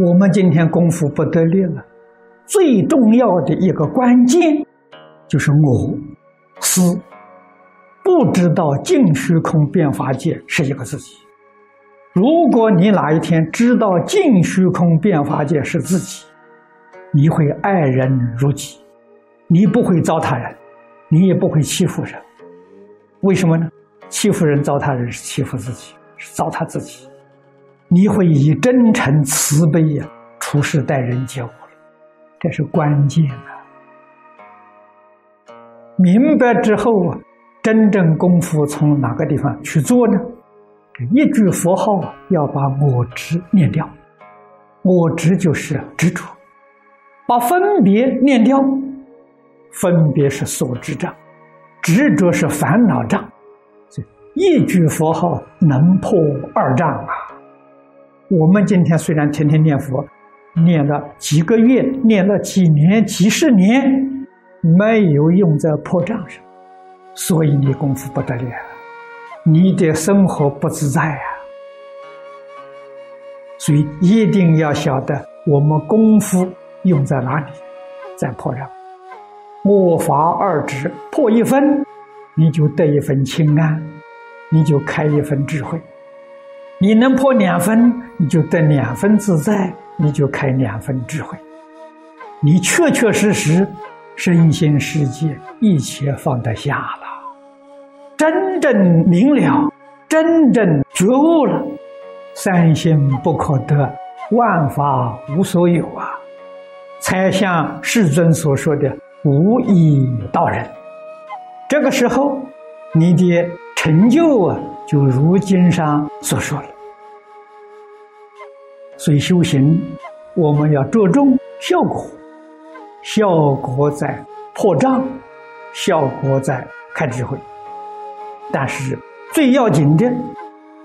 我们今天功夫不得力了，最重要的一个关键就是我思，不知道净虚空变法界是一个自己。如果你哪一天知道净虚空变法界是自己，你会爱人如己，你不会糟蹋人，你也不会欺负人。为什么呢？欺负人、糟蹋人是欺负自己，是糟蹋自己。你会以真诚慈悲呀处事待人接物了，这是关键啊！明白之后啊，真正功夫从哪个地方去做呢？一句佛号要把我执念掉，我执就是执着，把分别念掉，分别是所执障，执着是烦恼障，一句佛号能破二障啊！我们今天虽然天天念佛，念了几个月，念了几年、几十年，没有用在破障上，所以你功夫不得了，你的生活不自在啊。所以一定要晓得我们功夫用在哪里，在破障。莫法二指破一分，你就得一份清安，你就开一份智慧。你能破两分，你就得两分自在，你就开两分智慧。你确确实实身心世界一切放得下了，真正明了，真正觉悟了，三心不可得，万法无所有啊！才像世尊所说的“无以道人”。这个时候，你的成就啊！就如经上所说了，所以修行我们要着重效果，效果在破障，效果在开智慧。但是最要紧的，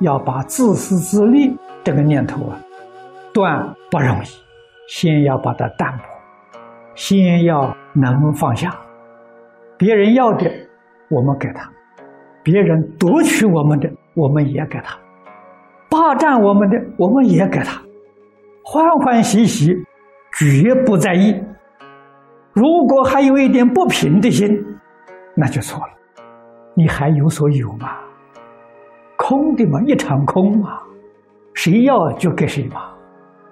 要把自私自利这个念头啊断不容易，先要把它淡薄，先要能放下。别人要的，我们给他。别人夺取我们的，我们也给他；霸占我们的，我们也给他。欢欢喜喜，绝不在意。如果还有一点不平的心，那就错了。你还有所有吗？空的嘛，一场空嘛，谁要就给谁嘛，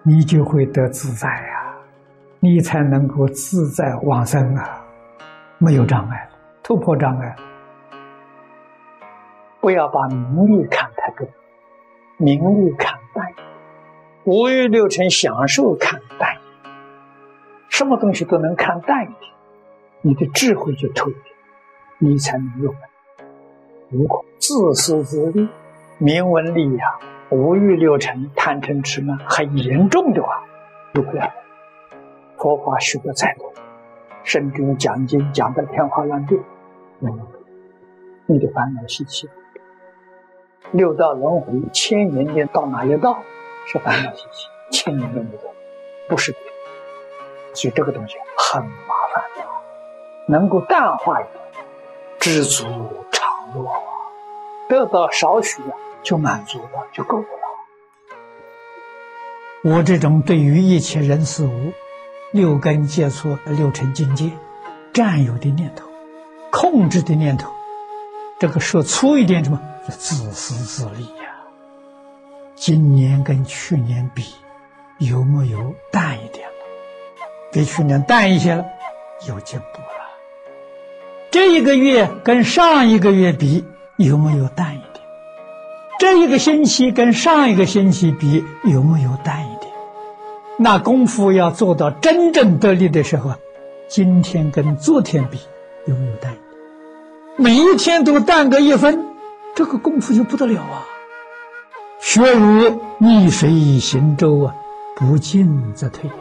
你就会得自在呀，你才能够自在往生啊，没有障碍了，突破障碍。不要把名利看太重，名利看淡，五欲六尘享受看淡，什么东西都能看淡一点，你的智慧就透一点，你才能用。如果自私自利、名闻利养、五欲六尘、贪嗔痴慢很严重的话，就不要。佛法学的再多，甚至讲经讲的天花乱坠，嗯，你的烦恼习气。六道轮回，千年年到哪一道是烦恼习气，千年都没走，不是的。所以这个东西很麻烦的，能够淡化一点，知足常乐，得到少许就满足了，就够了。我这种对于一切人事物，六根接触、六尘境界，占有的念头，控制的念头，这个说粗一点，什么？自私自利呀！今年跟去年比，有没有淡一点？比去年淡一些了，有进步了。这一个月跟上一个月比，有没有淡一点？这一个星期跟上一个星期比，有没有淡一点？那功夫要做到真正得力的时候，今天跟昨天比，有没有淡一点？每一天都淡个一分。这个功夫就不得了啊！学如逆水行舟啊，不进则退呀。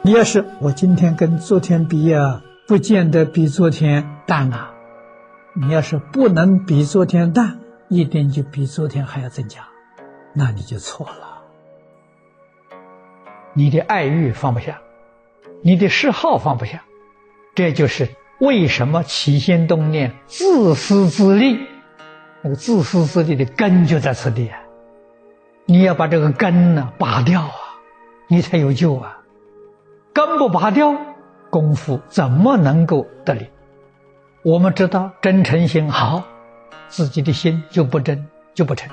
你要是我今天跟昨天比呀，不见得比昨天淡啊。你要是不能比昨天淡，一定就比昨天还要增加，那你就错了。你的爱欲放不下，你的嗜好放不下，这就是为什么起心动念自私自利。那个自私自利的根就在此地啊！你要把这个根呢拔掉啊，你才有救啊！根不拔掉，功夫怎么能够得力？我们知道真诚心好，自己的心就不真就不诚，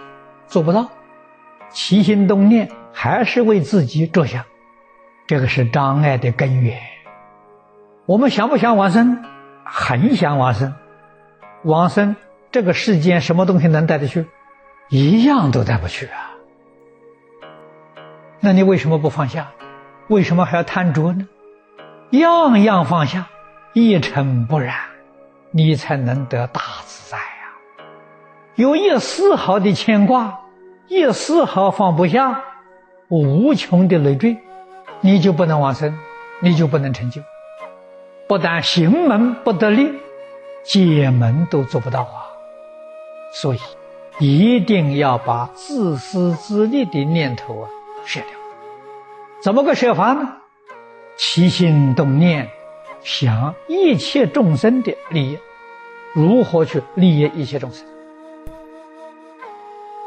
做不到。起心动念还是为自己着想，这个是障碍的根源。我们想不想往生？很想往生。往生这个世间什么东西能带得去？一样都带不去啊！那你为什么不放下？为什么还要贪着呢？样样放下，一尘不染，你才能得大自在呀！有一丝毫的牵挂，一丝毫放不下，无穷的累赘，你就不能往生，你就不能成就。不但行门不得力，解门都做不到啊！所以，一定要把自私自利的念头啊舍掉。怎么个设法呢？起心动念，想一切众生的利益，如何去利益一切众生？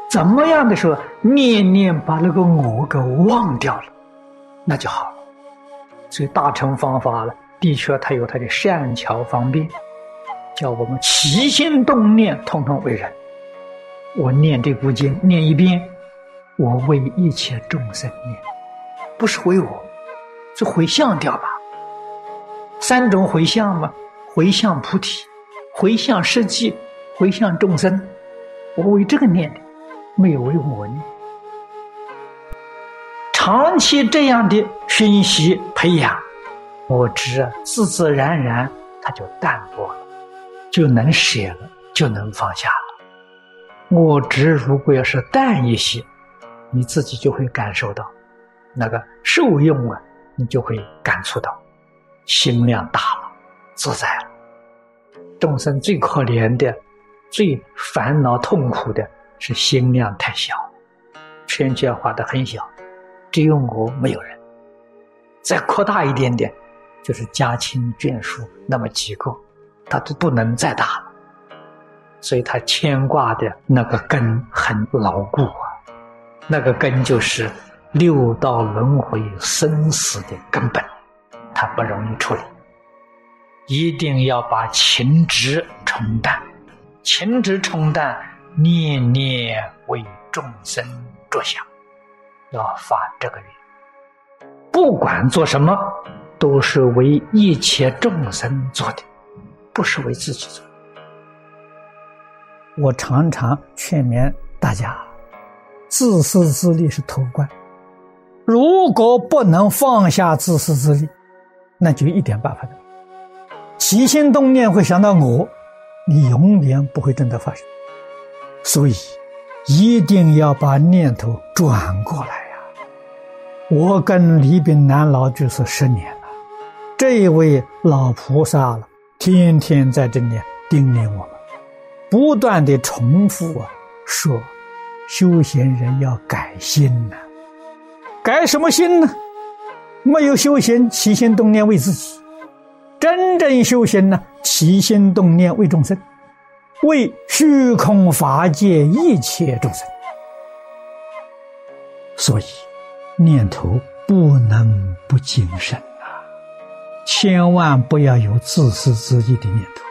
怎么样的时候，念念把那个我给忘掉了，那就好了。所以大乘方法了，的确它有它的善巧方便，叫我们起心动念，通通为人。我念这部经，念一遍，我为一切众生念。不是回我，是回向掉吧。三种回向嘛，回向菩提，回向世界，回向众生。我为这个念的，没有为我念。长期这样的熏习培养，我执自自然然它就淡薄了，就能舍了，就能放下了。我执如果要是淡一些，你自己就会感受到。那个受用啊，你就会感触到，心量大了，自在了。众生最可怜的、最烦恼痛苦的是心量太小，圈圈画的很小，只有我没有人。再扩大一点点，就是家亲眷属那么几个，他都不能再大了。所以他牵挂的那个根很牢固啊，那个根就是。六道轮回生死的根本，他不容易处理。一定要把情执冲淡，情执冲淡，念念为众生着想，要发这个愿。不管做什么，都是为一切众生做的，不是为自己做。我常常劝勉大家，自私自利是头关。如果不能放下自私自利，那就一点办法都没有。起心动念会想到我，你永远不会真的发生。所以，一定要把念头转过来呀！我跟李炳南老居士十年了，这一位老菩萨了，天天在这里叮咛我们，不断的重复啊，说修行人要改心呐。改什么心呢？没有修行，起心动念为自己；真正修行呢，起心动念为众生，为虚空法界一切众生。所以，念头不能不谨慎！千万不要有自私自利的念头。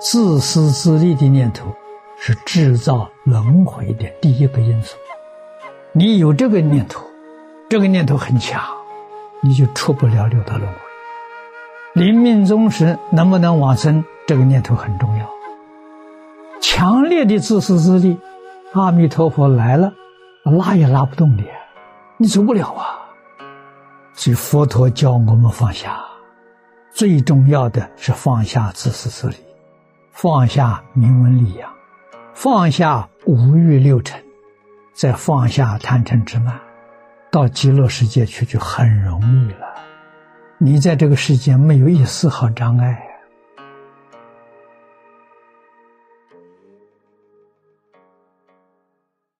自私自利的念头是制造轮回的第一个因素。你有这个念头。这个念头很强，你就出不了六道轮回。临命终时能不能往生，这个念头很重要。强烈的自私自利，阿弥陀佛来了，拉也拉不动你，你走不了啊。所以佛陀教我们放下，最重要的是放下自私自利，放下名闻利养，放下五欲六尘，再放下贪嗔痴慢。到极乐世界去就很容易了，你在这个世界没有一丝毫障碍。